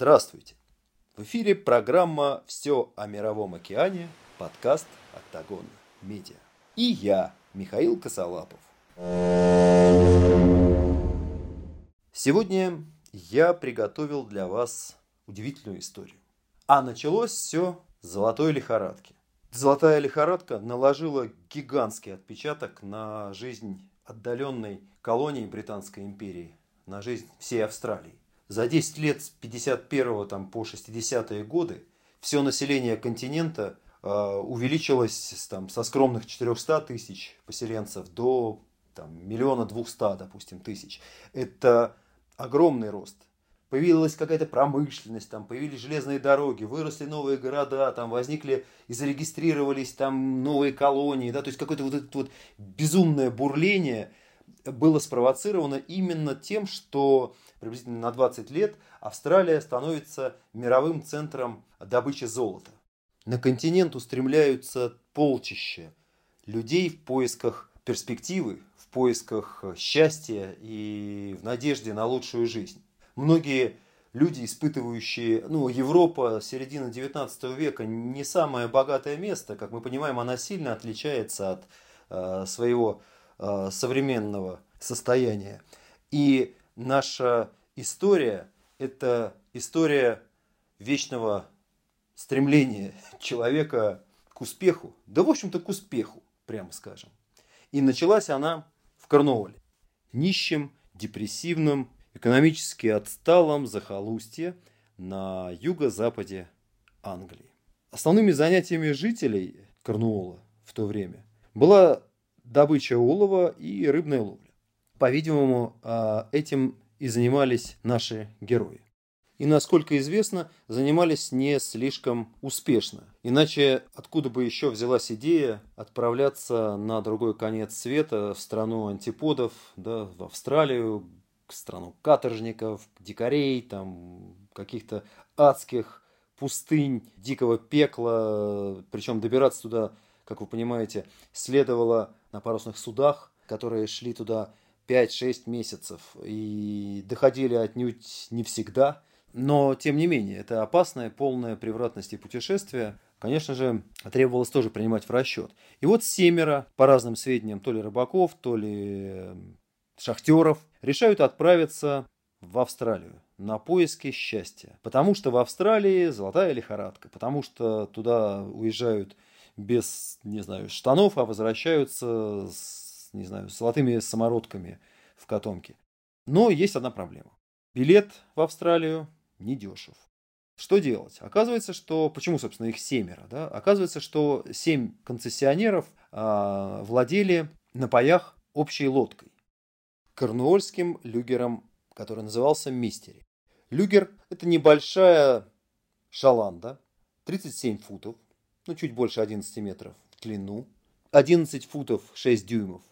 Здравствуйте! В эфире программа «Все о мировом океане», подкаст «Октагон Медиа». И я, Михаил Косолапов. Сегодня я приготовил для вас удивительную историю. А началось все с золотой лихорадки. Золотая лихорадка наложила гигантский отпечаток на жизнь отдаленной колонии Британской империи, на жизнь всей Австралии. За 10 лет с 51 там, по 60-е годы все население континента э, увеличилось там, со скромных 400 тысяч поселенцев до там, миллиона двухста, допустим, тысяч. Это огромный рост. Появилась какая-то промышленность, там появились железные дороги, выросли новые города, там возникли и зарегистрировались там новые колонии, да, то есть какое-то вот это вот безумное бурление было спровоцировано именно тем, что приблизительно на 20 лет Австралия становится мировым центром добычи золота. На континент устремляются полчища людей в поисках перспективы, в поисках счастья и в надежде на лучшую жизнь. Многие люди, испытывающие, ну, Европа, середина 19 века, не самое богатое место, как мы понимаем, она сильно отличается от э, своего э, современного состояния. И наша история – это история вечного стремления человека к успеху, да, в общем-то, к успеху, прямо скажем. И началась она в Корнуолле, нищем, депрессивном, экономически отсталом захолустье на юго-западе Англии. Основными занятиями жителей Корнуола в то время была добыча олова и рыбная ловля. По-видимому, а, этим и занимались наши герои. И, насколько известно, занимались не слишком успешно. Иначе откуда бы еще взялась идея отправляться на другой конец света, в страну антиподов, да, в Австралию, к страну каторжников, дикарей, там, каких-то адских пустынь, дикого пекла. Причем добираться туда, как вы понимаете, следовало на парусных судах, которые шли туда 5-6 месяцев и доходили отнюдь не всегда. Но, тем не менее, это опасное, полное превратности путешествие, конечно же, требовалось тоже принимать в расчет. И вот семеро, по разным сведениям, то ли рыбаков, то ли шахтеров, решают отправиться в Австралию на поиски счастья. Потому что в Австралии золотая лихорадка, потому что туда уезжают без, не знаю, штанов, а возвращаются с не знаю, с золотыми самородками в котомке. Но есть одна проблема. Билет в Австралию недешев. Что делать? Оказывается, что... Почему, собственно, их семеро? Да? Оказывается, что семь концессионеров а, владели на паях общей лодкой. Корнуольским люгером, который назывался Мистери. Люгер – это небольшая шаланда, 37 футов, ну чуть больше 11 метров в длину, 11 футов 6 дюймов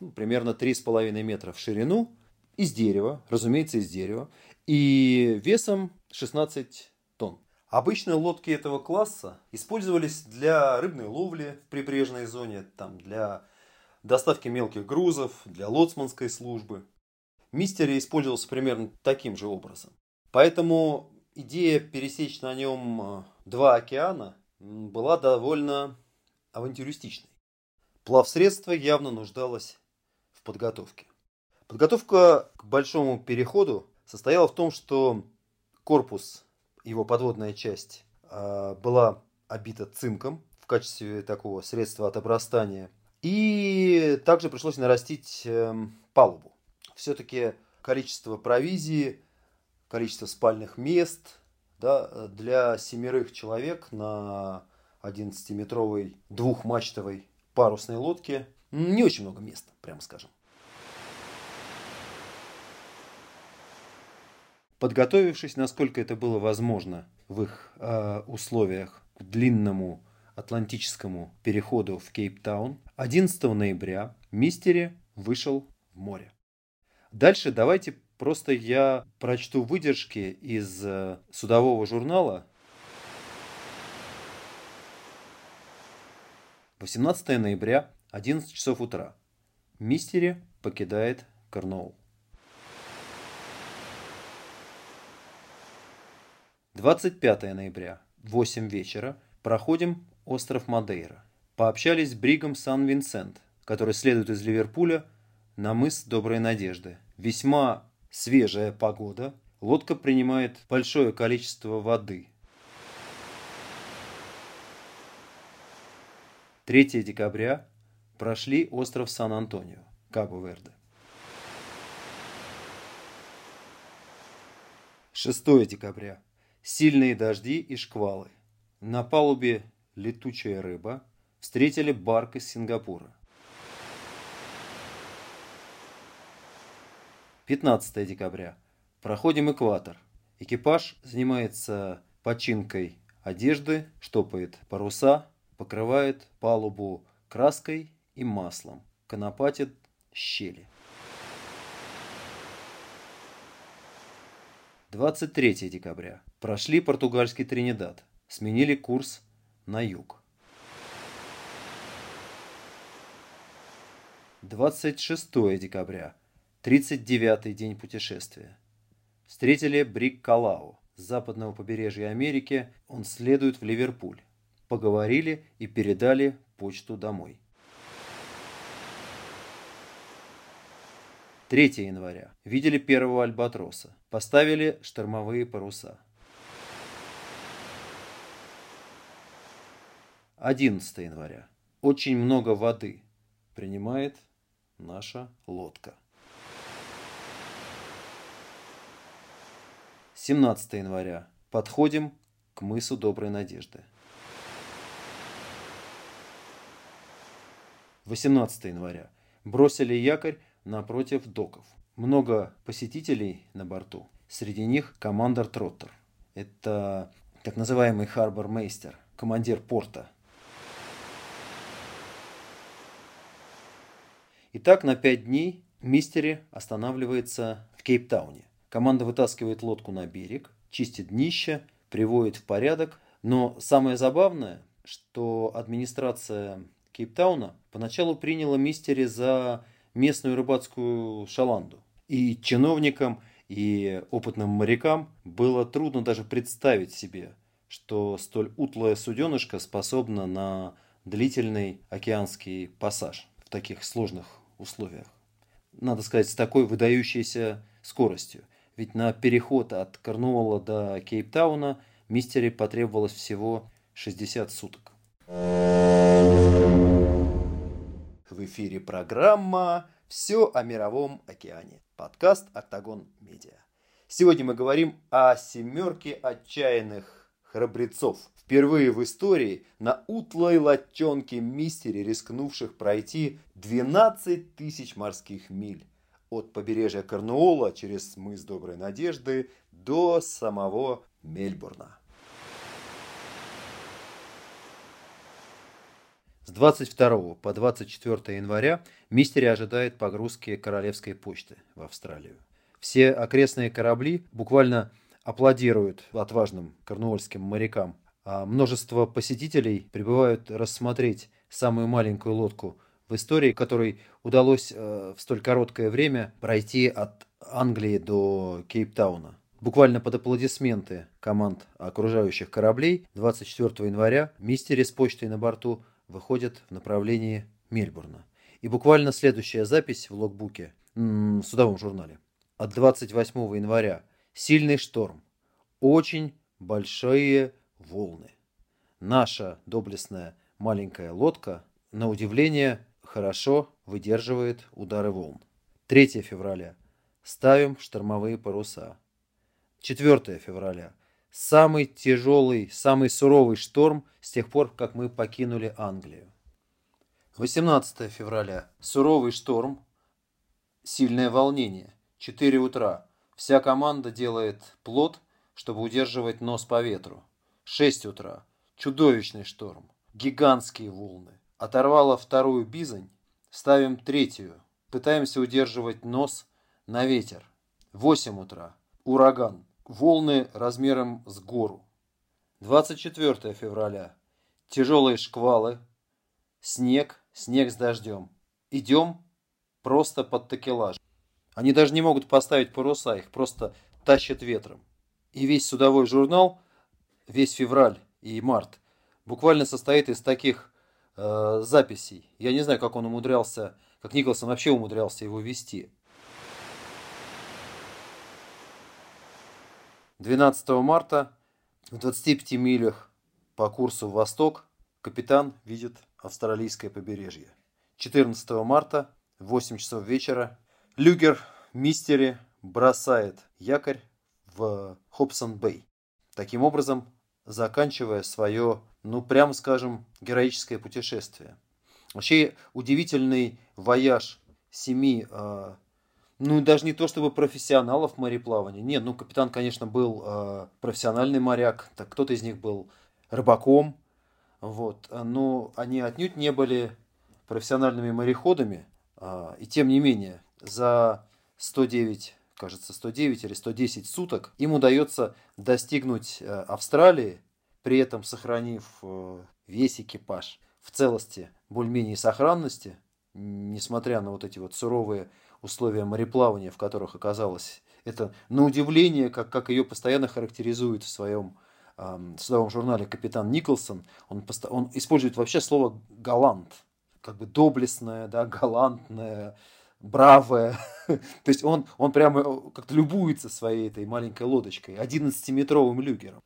ну, примерно 3,5 метра в ширину, из дерева, разумеется, из дерева, и весом 16 тонн. Обычно лодки этого класса использовались для рыбной ловли в прибрежной зоне, там, для доставки мелких грузов, для лоцманской службы. Мистери использовался примерно таким же образом. Поэтому идея пересечь на нем э, два океана была довольно авантюристичной. Плавсредство явно нуждалось в подготовке. Подготовка к большому переходу состояла в том, что корпус, его подводная часть, а, была обита цинком в качестве такого средства от обрастания. И также пришлось нарастить эм, палубу. Все-таки количество провизии, количество спальных мест да, для семерых человек на 11-метровой двухмачтовой парусной лодке не очень много места, прямо скажем. Подготовившись, насколько это было возможно в их э, условиях к длинному атлантическому переходу в Кейптаун, 11 ноября Мистери вышел в море. Дальше давайте просто я прочту выдержки из э, судового журнала 18 ноября 11 часов утра. Мистери покидает Корнуолл. 25 ноября, 8 вечера, проходим остров Мадейра. Пообщались с Бригом Сан-Винсент, который следует из Ливерпуля на мыс Доброй Надежды. Весьма свежая погода, лодка принимает большое количество воды. 3 декабря прошли остров Сан-Антонио, Кабо-Верде. 6 декабря. Сильные дожди и шквалы. На палубе летучая рыба. Встретили барк из Сингапура. 15 декабря. Проходим экватор. Экипаж занимается починкой одежды, штопает паруса, покрывает палубу краской и маслом, конопатит щели. 23 декабря. Прошли португальский Тринидад. Сменили курс на юг. 26 декабря. 39-й день путешествия. Встретили Брик Калау. С западного побережья Америки он следует в Ливерпуль. Поговорили и передали почту домой. 3 января. Видели первого альбатроса. Поставили штормовые паруса. 11 января. Очень много воды принимает наша лодка. 17 января. Подходим к мысу Доброй Надежды. 18 января. Бросили якорь напротив доков. Много посетителей на борту. Среди них командор Троттер. Это так называемый харбор-мейстер, командир порта. Итак, на пять дней Мистери останавливается в Кейптауне. Команда вытаскивает лодку на берег, чистит днище, приводит в порядок. Но самое забавное, что администрация Кейптауна поначалу приняла Мистери за местную рыбацкую шаланду. И чиновникам, и опытным морякам было трудно даже представить себе, что столь утлая суденышка способна на длительный океанский пассаж в таких сложных условиях. Надо сказать, с такой выдающейся скоростью. Ведь на переход от Корнуолла до Кейптауна мистере потребовалось всего 60 суток. В эфире программа «Все о мировом океане». Подкаст «Октагон Медиа». Сегодня мы говорим о семерке отчаянных храбрецов. Впервые в истории на утлой латчонке мистере, рискнувших пройти 12 тысяч морских миль от побережья Корнуола через мыс Доброй Надежды до самого Мельбурна. С 22 по 24 января Мистери ожидает погрузки королевской почты в Австралию. Все окрестные корабли буквально аплодируют отважным корнуольским морякам, а множество посетителей прибывают рассмотреть самую маленькую лодку в истории, которой удалось э, в столь короткое время пройти от Англии до Кейптауна. Буквально под аплодисменты команд окружающих кораблей 24 января Мистери с почтой на борту выходят в направлении Мельбурна. И буквально следующая запись в логбуке, в судовом журнале. От 28 января. Сильный шторм. Очень большие волны. Наша доблестная маленькая лодка, на удивление, хорошо выдерживает удары волн. 3 февраля. Ставим штормовые паруса. 4 февраля самый тяжелый, самый суровый шторм с тех пор, как мы покинули Англию. 18 февраля. Суровый шторм, сильное волнение. 4 утра. Вся команда делает плот, чтобы удерживать нос по ветру. 6 утра. Чудовищный шторм. Гигантские волны. Оторвала вторую бизань. Ставим третью. Пытаемся удерживать нос на ветер. 8 утра. Ураган волны размером с гору. 24 февраля. Тяжелые шквалы. Снег, снег с дождем. Идем просто под такелаж. Они даже не могут поставить паруса, их просто тащат ветром. И весь судовой журнал весь февраль и март буквально состоит из таких э, записей. Я не знаю, как он умудрялся, как Николсон вообще умудрялся его вести. 12 марта в 25 милях по курсу восток капитан видит австралийское побережье. 14 марта в 8 часов вечера люгер Мистери бросает якорь в Хобсон-Бэй. Таким образом, заканчивая свое, ну, прямо скажем, героическое путешествие. Вообще удивительный вояж семи а, ну, даже не то чтобы профессионалов мореплавания. Нет, ну, капитан, конечно, был э, профессиональный моряк, так кто-то из них был рыбаком, вот, но они отнюдь не были профессиональными мореходами, э, и тем не менее, за 109, кажется, 109 или 110 суток им удается достигнуть э, Австралии, при этом сохранив э, весь экипаж в целости, более-менее сохранности, несмотря на вот эти вот суровые условия мореплавания, в которых оказалась. Это на удивление, как, как ее постоянно характеризует в своем, в своем журнале капитан Николсон, он, он использует вообще слово «галант», как бы доблестное, да, галантное, бравое. То есть он, он прямо э, как-то любуется своей этой маленькой лодочкой, 11-метровым люгером.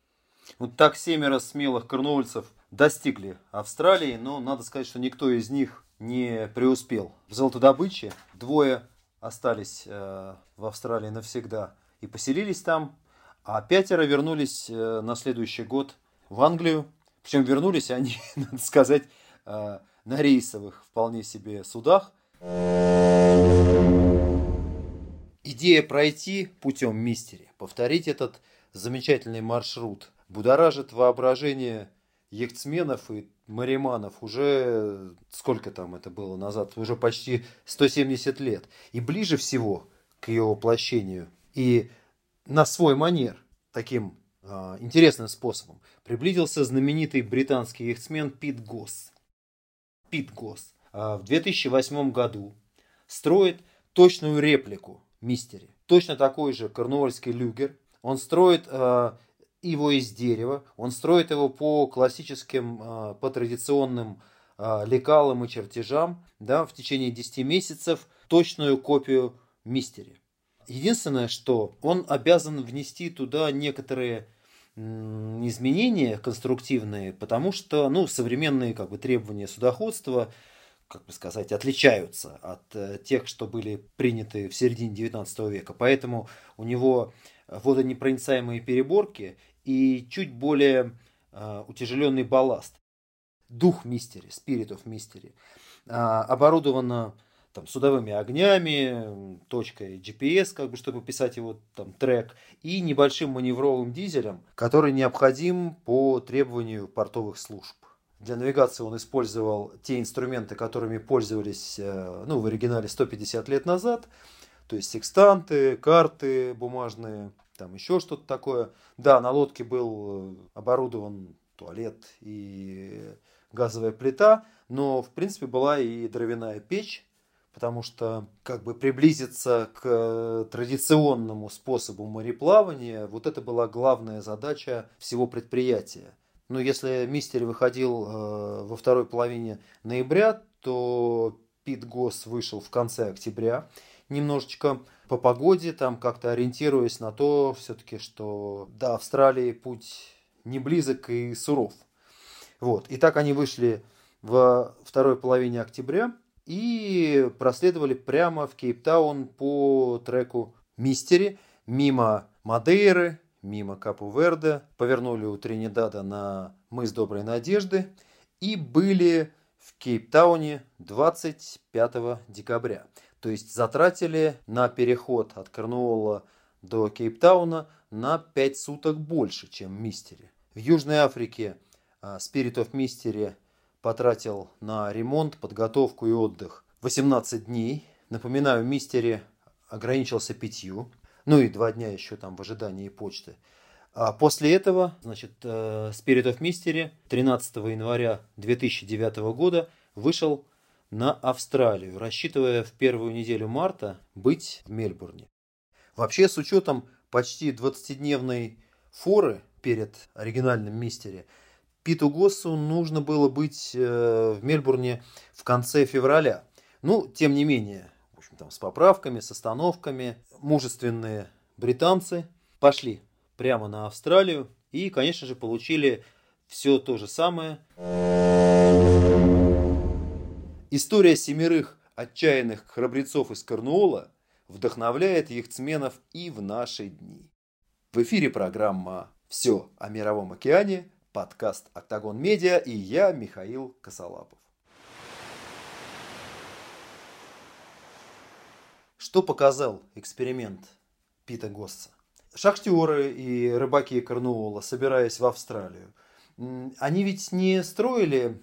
Вот так семеро смелых корнуольцев достигли Австралии, но надо сказать, что никто из них не преуспел в золотодобыче. Двое остались э, в Австралии навсегда и поселились там, а пятеро вернулись э, на следующий год в Англию. Причем вернулись они, надо сказать, э, на рейсовых вполне себе судах. Идея пройти путем мистери, повторить этот замечательный маршрут, будоражит воображение яхтсменов и мариманов уже, сколько там это было назад, уже почти 170 лет. И ближе всего к ее воплощению и на свой манер, таким э, интересным способом, приблизился знаменитый британский яхтсмен Пит Госс. Пит Госс э, в 2008 году строит точную реплику Мистери. Точно такой же корнуольский люгер. Он строит э, его из дерева, он строит его по классическим, а, по традиционным а, лекалам и чертежам, да, в течение 10 месяцев точную копию мистери. Единственное, что он обязан внести туда некоторые изменения конструктивные, потому что ну, современные как бы, требования судоходства как бы сказать, отличаются от э, тех, что были приняты в середине 19 века. Поэтому у него водонепроницаемые переборки и чуть более э, утяжеленный балласт. Дух мистери, Spirit of Mystery, э, оборудовано там, судовыми огнями, точкой GPS, как бы, чтобы писать его там, трек, и небольшим маневровым дизелем, который необходим по требованию портовых служб. Для навигации он использовал те инструменты, которыми пользовались э, ну, в оригинале 150 лет назад, то есть секстанты, карты бумажные, там еще что-то такое. Да, на лодке был э, оборудован туалет и газовая плита, но в принципе была и дровяная печь, потому что как бы приблизиться к э, традиционному способу мореплавания, вот это была главная задача всего предприятия. Но если Мистер выходил э, во второй половине ноября, то Пит Гос вышел в конце октября немножечко по погоде, там как-то ориентируясь на то все-таки, что до Австралии путь не близок и суров. Вот. И так они вышли во второй половине октября и проследовали прямо в Кейптаун по треку Мистери, мимо Мадейры, мимо Капу-Верде, повернули у Тринидада на мыс Доброй Надежды и были в Кейптауне 25 декабря. То есть затратили на переход от Корнуолла до Кейптауна на 5 суток больше, чем Мистери. В Южной Африке а, Spirit of Mystery потратил на ремонт, подготовку и отдых 18 дней. Напоминаю, Мистери ограничился пятью, ну и два дня еще там в ожидании почты. А после этого, значит, э, Spirit of Mystery 13 января 2009 года вышел на Австралию, рассчитывая в первую неделю марта быть в Мельбурне. Вообще, с учетом почти 20-дневной форы перед оригинальным мистере. Питу Госсу нужно было быть э, в Мельбурне в конце февраля. Ну, тем не менее, в общем, там с поправками, с остановками, мужественные британцы пошли прямо на Австралию и, конечно же, получили все то же самое. История семерых отчаянных храбрецов из Корнуола вдохновляет яхтсменов и в наши дни. В эфире программа «Все о Мировом океане», подкаст «Октагон Медиа» и я, Михаил Косолапов. Что показал эксперимент Пита Госса? Шахтеры и рыбаки Корнуола, собираясь в Австралию, они ведь не строили,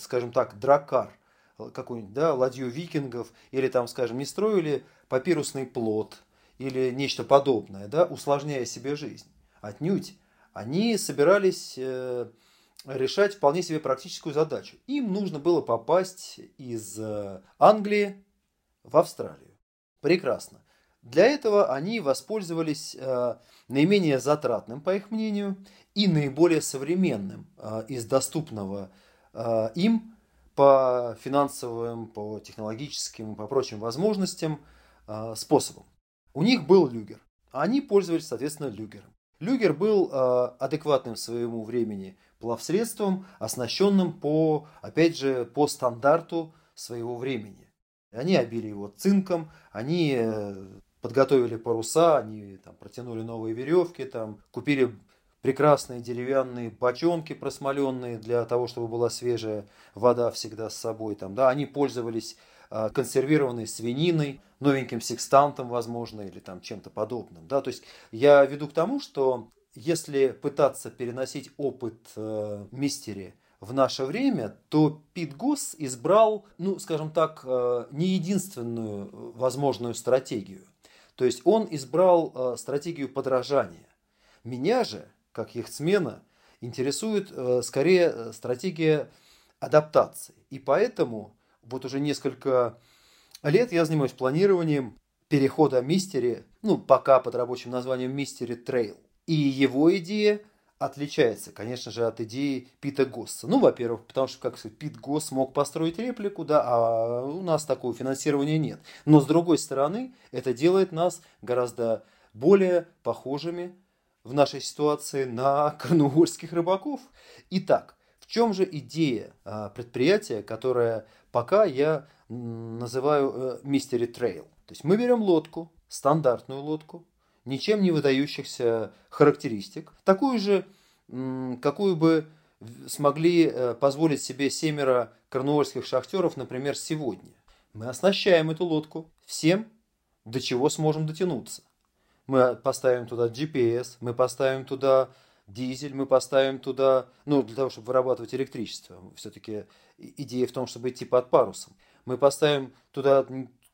скажем так, дракар, какую-нибудь, да, ладью викингов, или там, скажем, не строили папирусный плод, или нечто подобное, да, усложняя себе жизнь. Отнюдь. Они собирались э, решать вполне себе практическую задачу. Им нужно было попасть из э, Англии в Австралию. Прекрасно. Для этого они воспользовались э, наименее затратным, по их мнению, и наиболее современным э, из доступного э, им по финансовым, по технологическим и по прочим возможностям э, способам. У них был люгер. Они пользовались, соответственно, люгером. Люгер был э, адекватным своему времени плавсредством, оснащенным по, опять же, по стандарту своего времени. Они обили его цинком, они э, подготовили паруса, они там, протянули новые веревки, там, купили прекрасные деревянные бочонки просмоленные для того, чтобы была свежая вода всегда с собой. Там, да, они пользовались э, консервированной свининой, новеньким секстантом, возможно, или там чем-то подобным. Да? То есть я веду к тому, что если пытаться переносить опыт э, мистери в наше время, то Пит Госс избрал, ну, скажем так, э, не единственную возможную стратегию. То есть он избрал э, стратегию подражания. Меня же, как яхтсмена, интересует э, скорее э, стратегия адаптации. И поэтому вот уже несколько лет я занимаюсь планированием перехода Mystery, ну, пока под рабочим названием Mystery Trail. И его идея отличается, конечно же, от идеи Пита Госса. Ну, во-первых, потому что, как сказать, Пит Госс мог построить реплику, да, а у нас такого финансирования нет. Но, с другой стороны, это делает нас гораздо более похожими в нашей ситуации на корнуольских рыбаков. Итак, в чем же идея а, предприятия, которое пока я называю Mystery э, Trail? То есть мы берем лодку, стандартную лодку, ничем не выдающихся характеристик, такую же, какую бы смогли э, позволить себе семеро корнуольских шахтеров, например, сегодня. Мы оснащаем эту лодку всем, до чего сможем дотянуться. Мы поставим туда GPS, мы поставим туда дизель, мы поставим туда, ну, для того, чтобы вырабатывать электричество. Все-таки идея в том, чтобы идти под парусом. Мы поставим туда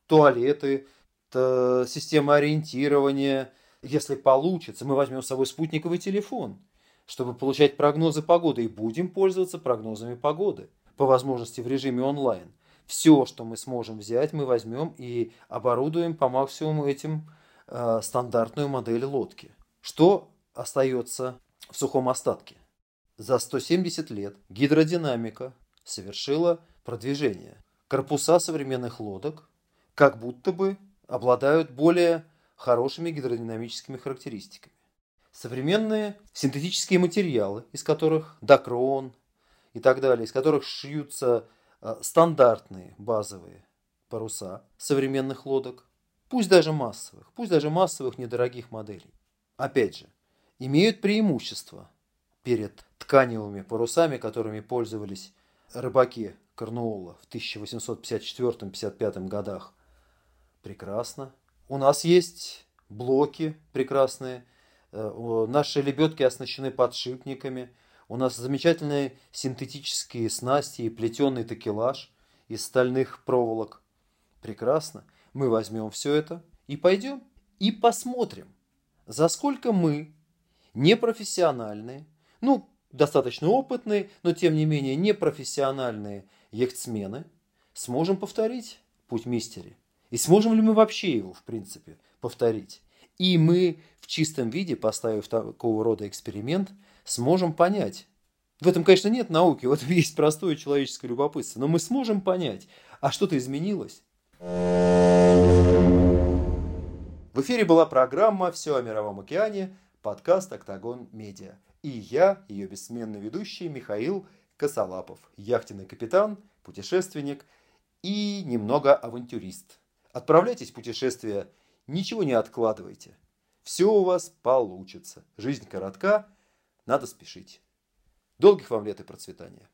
туалеты, система ориентирования. Если получится, мы возьмем с собой спутниковый телефон, чтобы получать прогнозы погоды, и будем пользоваться прогнозами погоды, по возможности в режиме онлайн. Все, что мы сможем взять, мы возьмем и оборудуем по максимуму этим э, стандартную модель лодки. Что остается в сухом остатке? За 170 лет гидродинамика совершила продвижение. Корпуса современных лодок как будто бы обладают более хорошими гидродинамическими характеристиками. Современные синтетические материалы, из которых докрон и так далее, из которых шьются э, стандартные базовые паруса современных лодок, пусть даже массовых, пусть даже массовых недорогих моделей. Опять же, имеют преимущество перед тканевыми парусами, которыми пользовались рыбаки Корнуола в 1854-55 годах, Прекрасно. У нас есть блоки прекрасные. Э, наши лебедки оснащены подшипниками. У нас замечательные синтетические снасти и плетеный такелаж из стальных проволок. Прекрасно. Мы возьмем все это и пойдем и посмотрим, за сколько мы, непрофессиональные, ну, достаточно опытные, но тем не менее непрофессиональные яхтсмены, сможем повторить путь мистери. И сможем ли мы вообще его, в принципе, повторить? И мы в чистом виде, поставив такого рода эксперимент, сможем понять. В этом, конечно, нет науки, в этом есть простое человеческое любопытство, но мы сможем понять, а что-то изменилось. В эфире была программа «Все о мировом океане», подкаст «Октагон Медиа». И я, ее бессменный ведущий Михаил Косолапов, яхтенный капитан, путешественник и немного авантюрист. Отправляйтесь в путешествие, ничего не откладывайте. Все у вас получится. Жизнь коротка, надо спешить. Долгих вам лет и процветания.